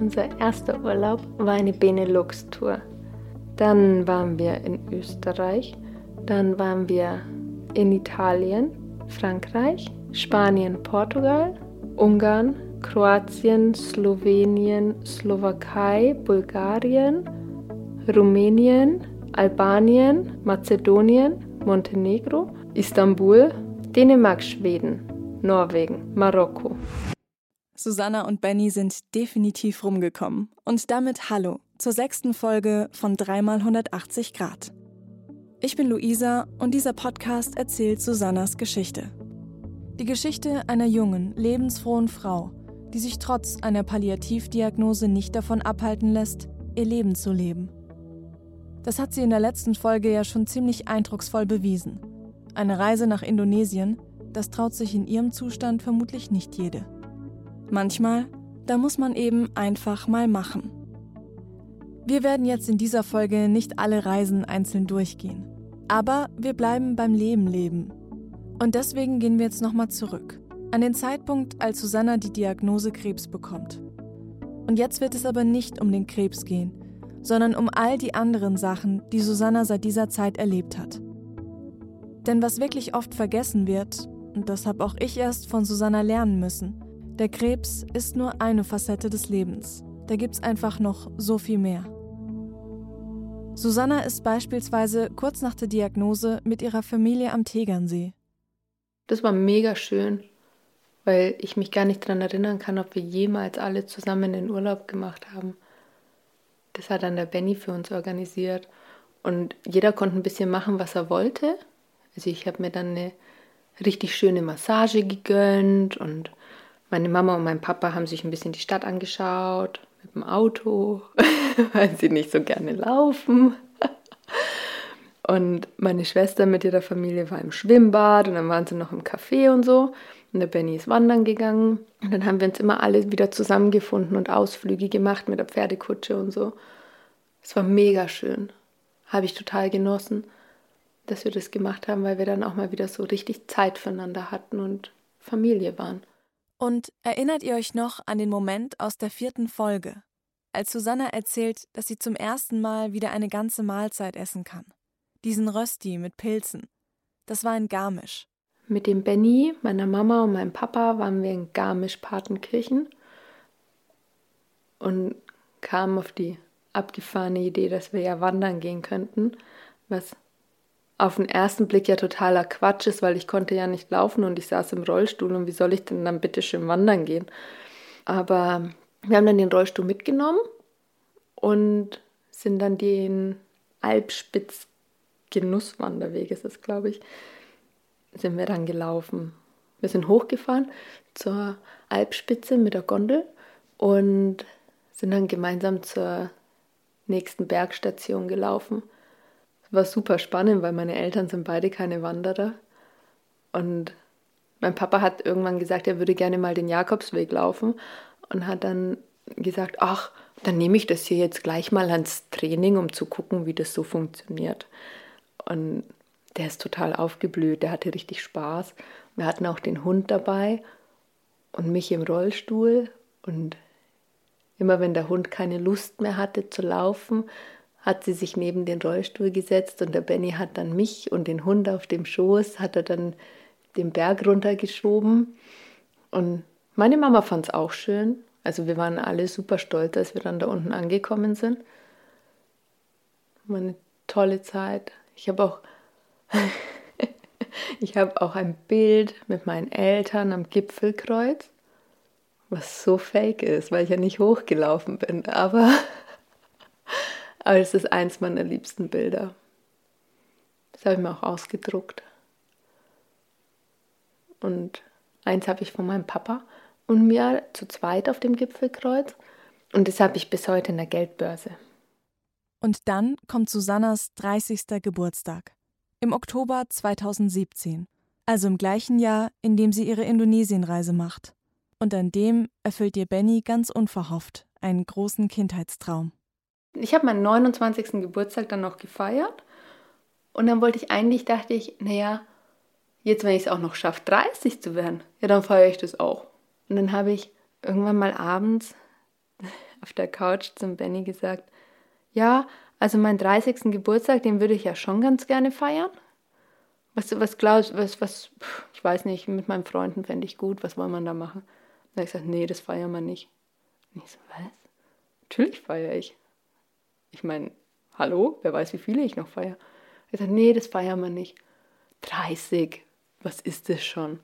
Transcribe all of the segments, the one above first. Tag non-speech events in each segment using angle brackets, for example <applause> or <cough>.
Unser erster Urlaub war eine Benelux-Tour. Dann waren wir in Österreich, dann waren wir in Italien, Frankreich, Spanien, Portugal, Ungarn, Kroatien, Slowenien, Slowakei, Bulgarien, Rumänien, Albanien, Mazedonien, Montenegro, Istanbul, Dänemark, Schweden, Norwegen, Marokko. Susanna und Benny sind definitiv rumgekommen. Und damit Hallo zur sechsten Folge von 3x180 Grad. Ich bin Luisa und dieser Podcast erzählt Susannas Geschichte. Die Geschichte einer jungen, lebensfrohen Frau, die sich trotz einer Palliativdiagnose nicht davon abhalten lässt, ihr Leben zu leben. Das hat sie in der letzten Folge ja schon ziemlich eindrucksvoll bewiesen. Eine Reise nach Indonesien, das traut sich in ihrem Zustand vermutlich nicht jede. Manchmal, da muss man eben einfach mal machen. Wir werden jetzt in dieser Folge nicht alle Reisen einzeln durchgehen. Aber wir bleiben beim Leben leben. Und deswegen gehen wir jetzt nochmal zurück. An den Zeitpunkt, als Susanna die Diagnose Krebs bekommt. Und jetzt wird es aber nicht um den Krebs gehen, sondern um all die anderen Sachen, die Susanna seit dieser Zeit erlebt hat. Denn was wirklich oft vergessen wird, und das habe auch ich erst von Susanna lernen müssen, der Krebs ist nur eine Facette des Lebens. Da gibt es einfach noch so viel mehr. Susanna ist beispielsweise kurz nach der Diagnose mit ihrer Familie am Tegernsee. Das war mega schön, weil ich mich gar nicht daran erinnern kann, ob wir jemals alle zusammen den Urlaub gemacht haben. Das hat dann der Benny für uns organisiert. Und jeder konnte ein bisschen machen, was er wollte. Also ich habe mir dann eine richtig schöne Massage gegönnt und meine Mama und mein Papa haben sich ein bisschen die Stadt angeschaut mit dem Auto, <laughs> weil sie nicht so gerne laufen. Und meine Schwester mit ihrer Familie war im Schwimmbad und dann waren sie noch im Café und so. Und der Benny ist wandern gegangen. Und dann haben wir uns immer alle wieder zusammengefunden und Ausflüge gemacht mit der Pferdekutsche und so. Es war mega schön. Habe ich total genossen, dass wir das gemacht haben, weil wir dann auch mal wieder so richtig Zeit füreinander hatten und Familie waren. Und erinnert ihr euch noch an den Moment aus der vierten Folge, als Susanna erzählt, dass sie zum ersten Mal wieder eine ganze Mahlzeit essen kann? Diesen Rösti mit Pilzen. Das war in Garmisch. Mit dem Benny, meiner Mama und meinem Papa waren wir in Garmisch-Partenkirchen und kamen auf die abgefahrene Idee, dass wir ja wandern gehen könnten, was auf den ersten Blick ja totaler Quatsch ist, weil ich konnte ja nicht laufen und ich saß im Rollstuhl und wie soll ich denn dann bitte schön wandern gehen? Aber wir haben dann den Rollstuhl mitgenommen und sind dann den Alpspitz Genusswanderweg ist es, glaube ich, sind wir dann gelaufen. Wir sind hochgefahren zur Alpspitze mit der Gondel und sind dann gemeinsam zur nächsten Bergstation gelaufen war super spannend, weil meine Eltern sind beide keine Wanderer. Und mein Papa hat irgendwann gesagt, er würde gerne mal den Jakobsweg laufen und hat dann gesagt, ach, dann nehme ich das hier jetzt gleich mal ans Training, um zu gucken, wie das so funktioniert. Und der ist total aufgeblüht, der hatte richtig Spaß. Wir hatten auch den Hund dabei und mich im Rollstuhl. Und immer wenn der Hund keine Lust mehr hatte zu laufen, hat sie sich neben den Rollstuhl gesetzt und der Benny hat dann mich und den Hund auf dem Schoß, hat er dann den Berg runtergeschoben. Und meine Mama fand es auch schön. Also wir waren alle super stolz, als wir dann da unten angekommen sind. War eine tolle Zeit. Ich habe auch, <laughs> ich habe auch ein Bild mit meinen Eltern am Gipfelkreuz, was so fake ist, weil ich ja nicht hochgelaufen bin. Aber aber es ist eins meiner liebsten Bilder. Das habe ich mir auch ausgedruckt. Und eins habe ich von meinem Papa und mir zu zweit auf dem Gipfelkreuz. Und das habe ich bis heute in der Geldbörse. Und dann kommt Susannas 30. Geburtstag. Im Oktober 2017. Also im gleichen Jahr, in dem sie ihre Indonesienreise macht. Und an dem erfüllt ihr Benny ganz unverhofft einen großen Kindheitstraum. Ich habe meinen 29. Geburtstag dann noch gefeiert und dann wollte ich eigentlich, dachte ich, naja, jetzt wenn ich es auch noch schaffe, 30 zu werden, ja, dann feiere ich das auch. Und dann habe ich irgendwann mal abends <laughs> auf der Couch zum Benny gesagt, ja, also meinen 30. Geburtstag, den würde ich ja schon ganz gerne feiern. Was, was glaubst was, was, ich weiß nicht, mit meinen Freunden fände ich gut, was wollen wir da machen? Da habe ich gesagt, nee, das feiern wir nicht. Und ich so, was? Natürlich feiere ich. Ich meine, hallo, wer weiß, wie viele ich noch feiere. Er sagt, nee, das feiern wir nicht. 30, was ist das schon?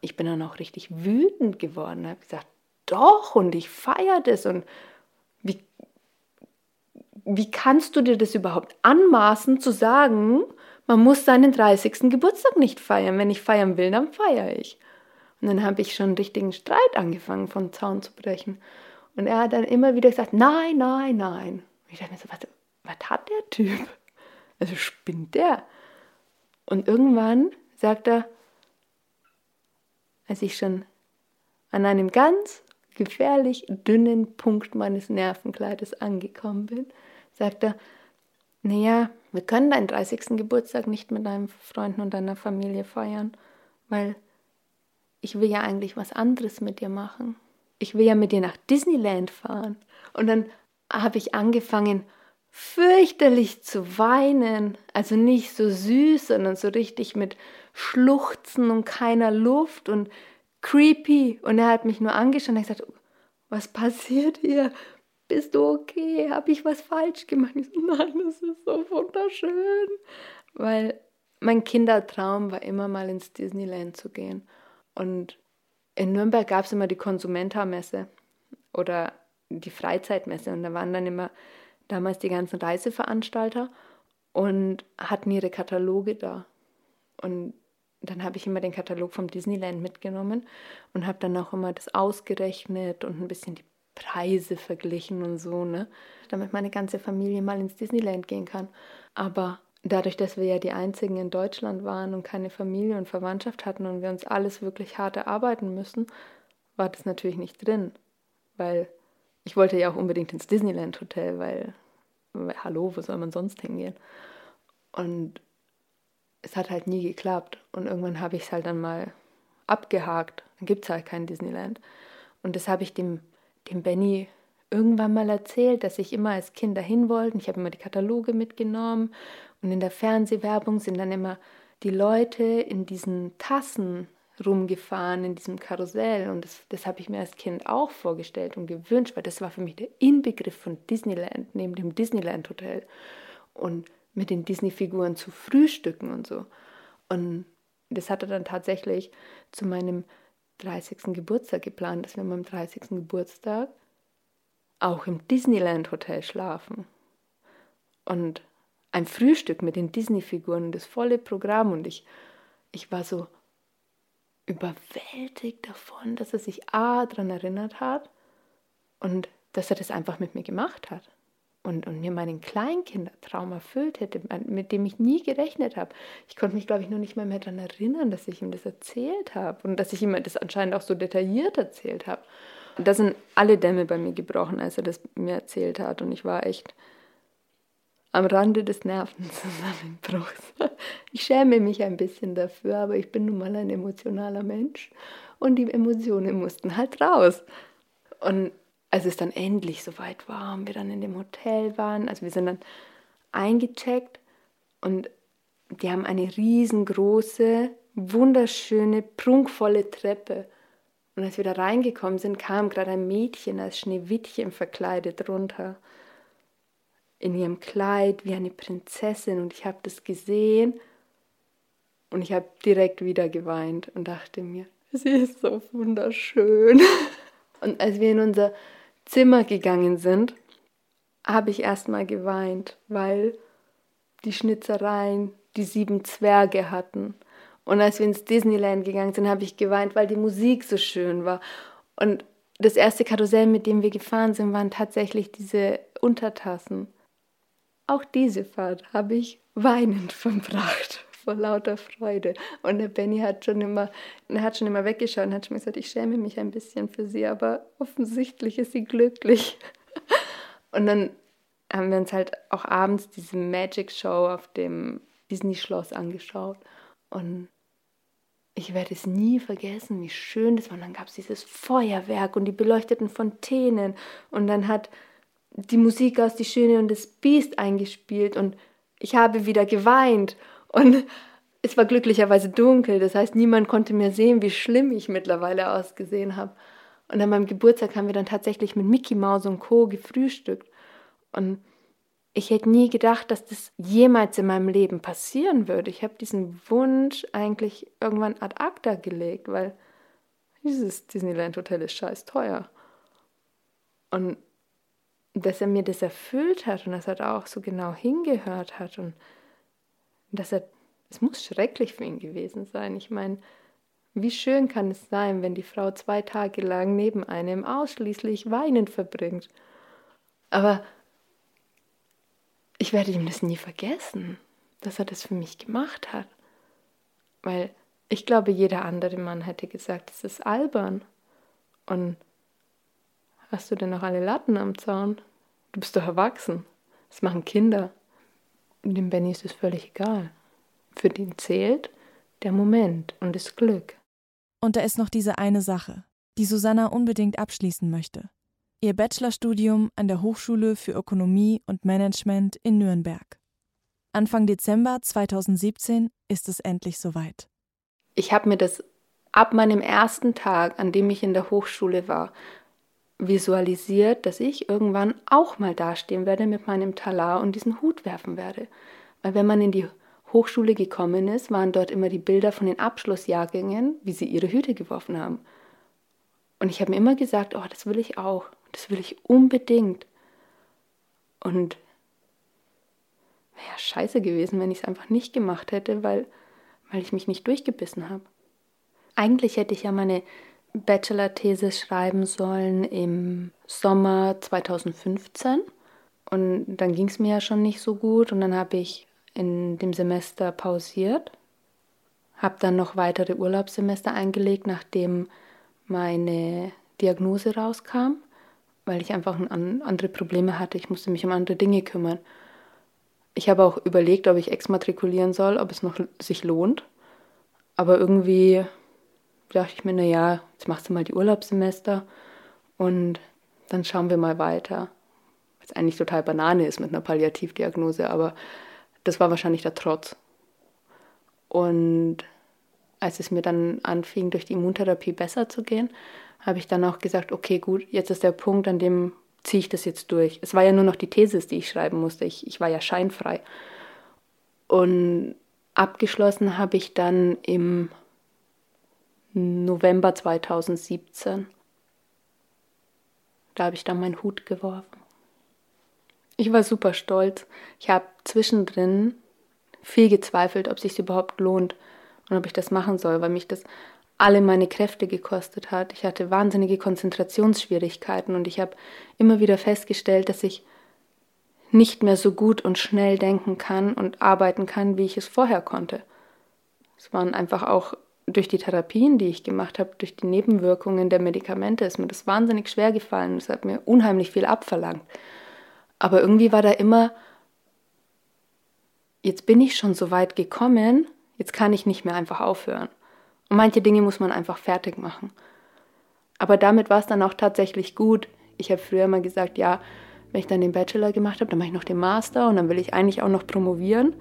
Ich bin dann auch richtig wütend geworden. Ich habe gesagt, doch, und ich feiere das. Und wie, wie kannst du dir das überhaupt anmaßen zu sagen, man muss seinen 30. Geburtstag nicht feiern. Wenn ich feiern will, dann feiere ich. Und dann habe ich schon einen richtigen Streit angefangen, von Zaun zu brechen. Und er hat dann immer wieder gesagt, nein, nein, nein. Ich dachte mir so, was, was hat der Typ? Also spinnt der? Und irgendwann sagt er, als ich schon an einem ganz gefährlich dünnen Punkt meines Nervenkleides angekommen bin, sagt er, naja, wir können deinen 30. Geburtstag nicht mit deinen Freunden und deiner Familie feiern, weil ich will ja eigentlich was anderes mit dir machen. Ich will ja mit dir nach Disneyland fahren. Und dann habe ich angefangen, fürchterlich zu weinen. Also nicht so süß, sondern so richtig mit Schluchzen und keiner Luft und creepy. Und er hat mich nur angeschaut und hat gesagt, was passiert hier? Bist du okay? Habe ich was falsch gemacht? Ich so, nein, das ist so wunderschön. Weil mein Kindertraum war immer mal ins Disneyland zu gehen. Und in Nürnberg gab es immer die Konsumenta-Messe oder die Freizeitmesse. Und da waren dann immer damals die ganzen Reiseveranstalter und hatten ihre Kataloge da. Und dann habe ich immer den Katalog vom Disneyland mitgenommen und habe dann auch immer das ausgerechnet und ein bisschen die Preise verglichen und so, ne? Damit meine ganze Familie mal ins Disneyland gehen kann. Aber dadurch, dass wir ja die einzigen in Deutschland waren und keine Familie und Verwandtschaft hatten und wir uns alles wirklich hart erarbeiten müssen, war das natürlich nicht drin. Weil ich wollte ja auch unbedingt ins Disneyland Hotel, weil, weil hallo, wo soll man sonst hingehen? Und es hat halt nie geklappt. Und irgendwann habe ich es halt dann mal abgehakt. Dann gibt es halt kein Disneyland. Und das habe ich dem, dem Benny irgendwann mal erzählt, dass ich immer als Kind dahin wollte. Ich habe immer die Kataloge mitgenommen. Und in der Fernsehwerbung sind dann immer die Leute in diesen Tassen rumgefahren in diesem Karussell und das, das habe ich mir als Kind auch vorgestellt und gewünscht, weil das war für mich der Inbegriff von Disneyland, neben dem Disneyland Hotel und mit den Disney-Figuren zu frühstücken und so. Und das hatte dann tatsächlich zu meinem 30. Geburtstag geplant, dass wir am 30. Geburtstag auch im Disneyland Hotel schlafen. Und ein Frühstück mit den Disney-Figuren, das volle Programm und ich, ich war so, überwältigt davon, dass er sich A daran erinnert hat und dass er das einfach mit mir gemacht hat und, und mir meinen Kleinkindertraum erfüllt hätte, mit dem ich nie gerechnet habe. Ich konnte mich, glaube ich, nur nicht mal mehr daran erinnern, dass ich ihm das erzählt habe und dass ich ihm das anscheinend auch so detailliert erzählt habe. Und da sind alle Dämme bei mir gebrochen, als er das mir erzählt hat und ich war echt am Rande des Nervenzusammenbruchs. <laughs> Ich schäme mich ein bisschen dafür, aber ich bin nun mal ein emotionaler Mensch und die Emotionen mussten halt raus. Und als es dann endlich soweit war und wir dann in dem Hotel waren, also wir sind dann eingecheckt und die haben eine riesengroße, wunderschöne, prunkvolle Treppe. Und als wir da reingekommen sind, kam gerade ein Mädchen als Schneewittchen verkleidet runter in ihrem Kleid wie eine Prinzessin und ich habe das gesehen und ich habe direkt wieder geweint und dachte mir, sie ist so wunderschön. <laughs> Und als wir in unser Zimmer gegangen sind, habe ich erstmal geweint, weil die Schnitzereien die sieben Zwerge hatten. Und als wir ins Disneyland gegangen sind, habe ich geweint, weil die Musik so schön war. Und das erste Karussell, mit dem wir gefahren sind, waren tatsächlich diese Untertassen. Auch diese Fahrt habe ich weinend <laughs> verbracht vor lauter Freude. Und der Benny hat schon immer, er hat schon immer weggeschaut und hat schon gesagt, ich schäme mich ein bisschen für sie, aber offensichtlich ist sie glücklich. <laughs> Und dann haben wir uns halt auch abends diese Magic Show auf dem Disney-Schloss angeschaut. Und ich werde es nie vergessen, wie schön das war. Und dann gab es dieses Feuerwerk und die beleuchteten Fontänen. Und dann hat die Musik aus Die Schöne und das Biest eingespielt. Und ich habe wieder geweint. Und es war glücklicherweise dunkel. Das heißt, niemand konnte mehr sehen, wie schlimm ich mittlerweile ausgesehen habe. Und an meinem Geburtstag haben wir dann tatsächlich mit Mickey Mouse und Co. gefrühstückt. Und ich hätte nie gedacht, dass das jemals in meinem Leben passieren würde. Ich habe diesen Wunsch eigentlich irgendwann ad acta gelegt, weil dieses Disneyland Hotel ist scheiß teuer. Und dass er mir das erfüllt hat und dass er da auch so genau hingehört hat und dass er, es muss schrecklich für ihn gewesen sein. Ich meine, wie schön kann es sein, wenn die Frau zwei Tage lang neben einem ausschließlich weinend verbringt. Aber ich werde ihm das nie vergessen, dass er das für mich gemacht hat. Weil ich glaube, jeder andere Mann hätte gesagt, das ist albern. Und hast du denn noch alle Latten am Zaun? Du bist doch erwachsen. Das machen Kinder. Dem Benny ist es völlig egal. Für den zählt der Moment und das Glück. Und da ist noch diese eine Sache, die Susanna unbedingt abschließen möchte ihr Bachelorstudium an der Hochschule für Ökonomie und Management in Nürnberg. Anfang Dezember 2017 ist es endlich soweit. Ich habe mir das ab meinem ersten Tag, an dem ich in der Hochschule war, visualisiert, dass ich irgendwann auch mal dastehen werde mit meinem Talar und diesen Hut werfen werde. Weil wenn man in die Hochschule gekommen ist, waren dort immer die Bilder von den Abschlussjahrgängen, wie sie ihre Hüte geworfen haben. Und ich habe mir immer gesagt, oh, das will ich auch. Das will ich unbedingt. Und wäre ja scheiße gewesen, wenn ich es einfach nicht gemacht hätte, weil, weil ich mich nicht durchgebissen habe. Eigentlich hätte ich ja meine Bachelor-These schreiben sollen im Sommer 2015. Und dann ging es mir ja schon nicht so gut und dann habe ich in dem Semester pausiert, habe dann noch weitere Urlaubssemester eingelegt, nachdem meine Diagnose rauskam weil ich einfach andere Probleme hatte. Ich musste mich um andere Dinge kümmern. Ich habe auch überlegt, ob ich exmatrikulieren soll, ob es noch sich lohnt. Aber irgendwie dachte ich mir, naja, jetzt machst du mal die Urlaubssemester und dann schauen wir mal weiter. Was eigentlich total Banane ist mit einer Palliativdiagnose, aber das war wahrscheinlich der Trotz. Und als es mir dann anfing, durch die Immuntherapie besser zu gehen, habe ich dann auch gesagt, okay, gut, jetzt ist der Punkt, an dem ziehe ich das jetzt durch. Es war ja nur noch die Thesis, die ich schreiben musste. Ich, ich war ja scheinfrei. Und abgeschlossen habe ich dann im November 2017. Da habe ich dann meinen Hut geworfen. Ich war super stolz. Ich habe zwischendrin viel gezweifelt, ob sich überhaupt lohnt und ob ich das machen soll, weil mich das alle meine Kräfte gekostet hat. Ich hatte wahnsinnige Konzentrationsschwierigkeiten und ich habe immer wieder festgestellt, dass ich nicht mehr so gut und schnell denken kann und arbeiten kann, wie ich es vorher konnte. Es waren einfach auch durch die Therapien, die ich gemacht habe, durch die Nebenwirkungen der Medikamente, ist mir das wahnsinnig schwer gefallen. Es hat mir unheimlich viel abverlangt. Aber irgendwie war da immer, jetzt bin ich schon so weit gekommen, jetzt kann ich nicht mehr einfach aufhören. Und manche Dinge muss man einfach fertig machen. Aber damit war es dann auch tatsächlich gut. Ich habe früher mal gesagt, ja, wenn ich dann den Bachelor gemacht habe, dann mache ich noch den Master und dann will ich eigentlich auch noch promovieren.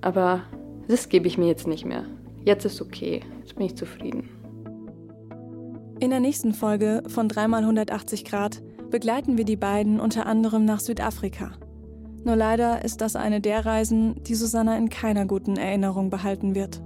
Aber das gebe ich mir jetzt nicht mehr. Jetzt ist okay. Jetzt bin ich zufrieden. In der nächsten Folge von 3x180 Grad begleiten wir die beiden unter anderem nach Südafrika. Nur leider ist das eine der Reisen, die Susanna in keiner guten Erinnerung behalten wird.